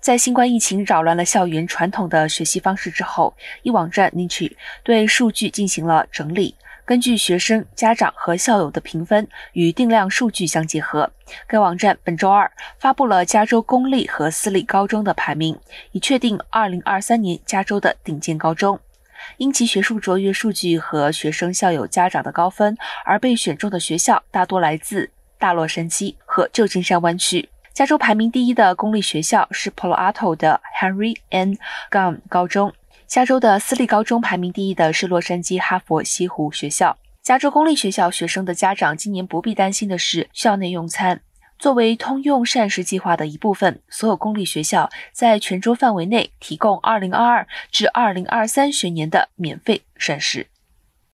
在新冠疫情扰乱了校园传统的学习方式之后，一网站 Niche 对数据进行了整理。根据学生、家长和校友的评分与定量数据相结合，该网站本周二发布了加州公立和私立高中的排名，以确定2023年加州的顶尖高中。因其学术卓越数据和学生、校友、家长的高分而被选中的学校大多来自大洛杉矶和旧金山湾区。加州排名第一的公立学校是 Palo Alto 的 Henry N. Gun 高中。加州的私立高中排名第一的是洛杉矶哈佛西湖学校。加州公立学校学生的家长今年不必担心的是校内用餐。作为通用膳食计划的一部分，所有公立学校在全州范围内提供2022至2023学年的免费膳食。